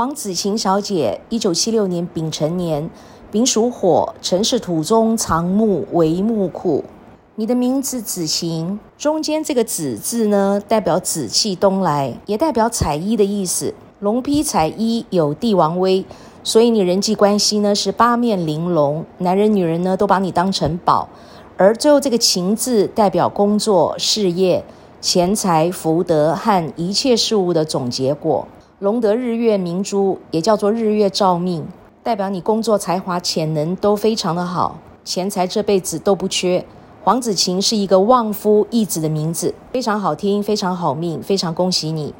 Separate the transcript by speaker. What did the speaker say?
Speaker 1: 黄子晴小姐，一九七六年丙辰年，丙属火，辰是土中藏木为木库。你的名字子晴，中间这个子字呢，代表紫气东来，也代表彩衣的意思。龙披彩衣有帝王威，所以你人际关系呢是八面玲珑，男人女人呢都把你当成宝。而最后这个晴字代表工作、事业、钱财、福德和一切事物的总结果。龙得日月明珠，也叫做日月照命，代表你工作才华潜能都非常的好，钱财这辈子都不缺。黄子晴是一个旺夫益子的名字，非常好听，非常好命，非常恭喜你。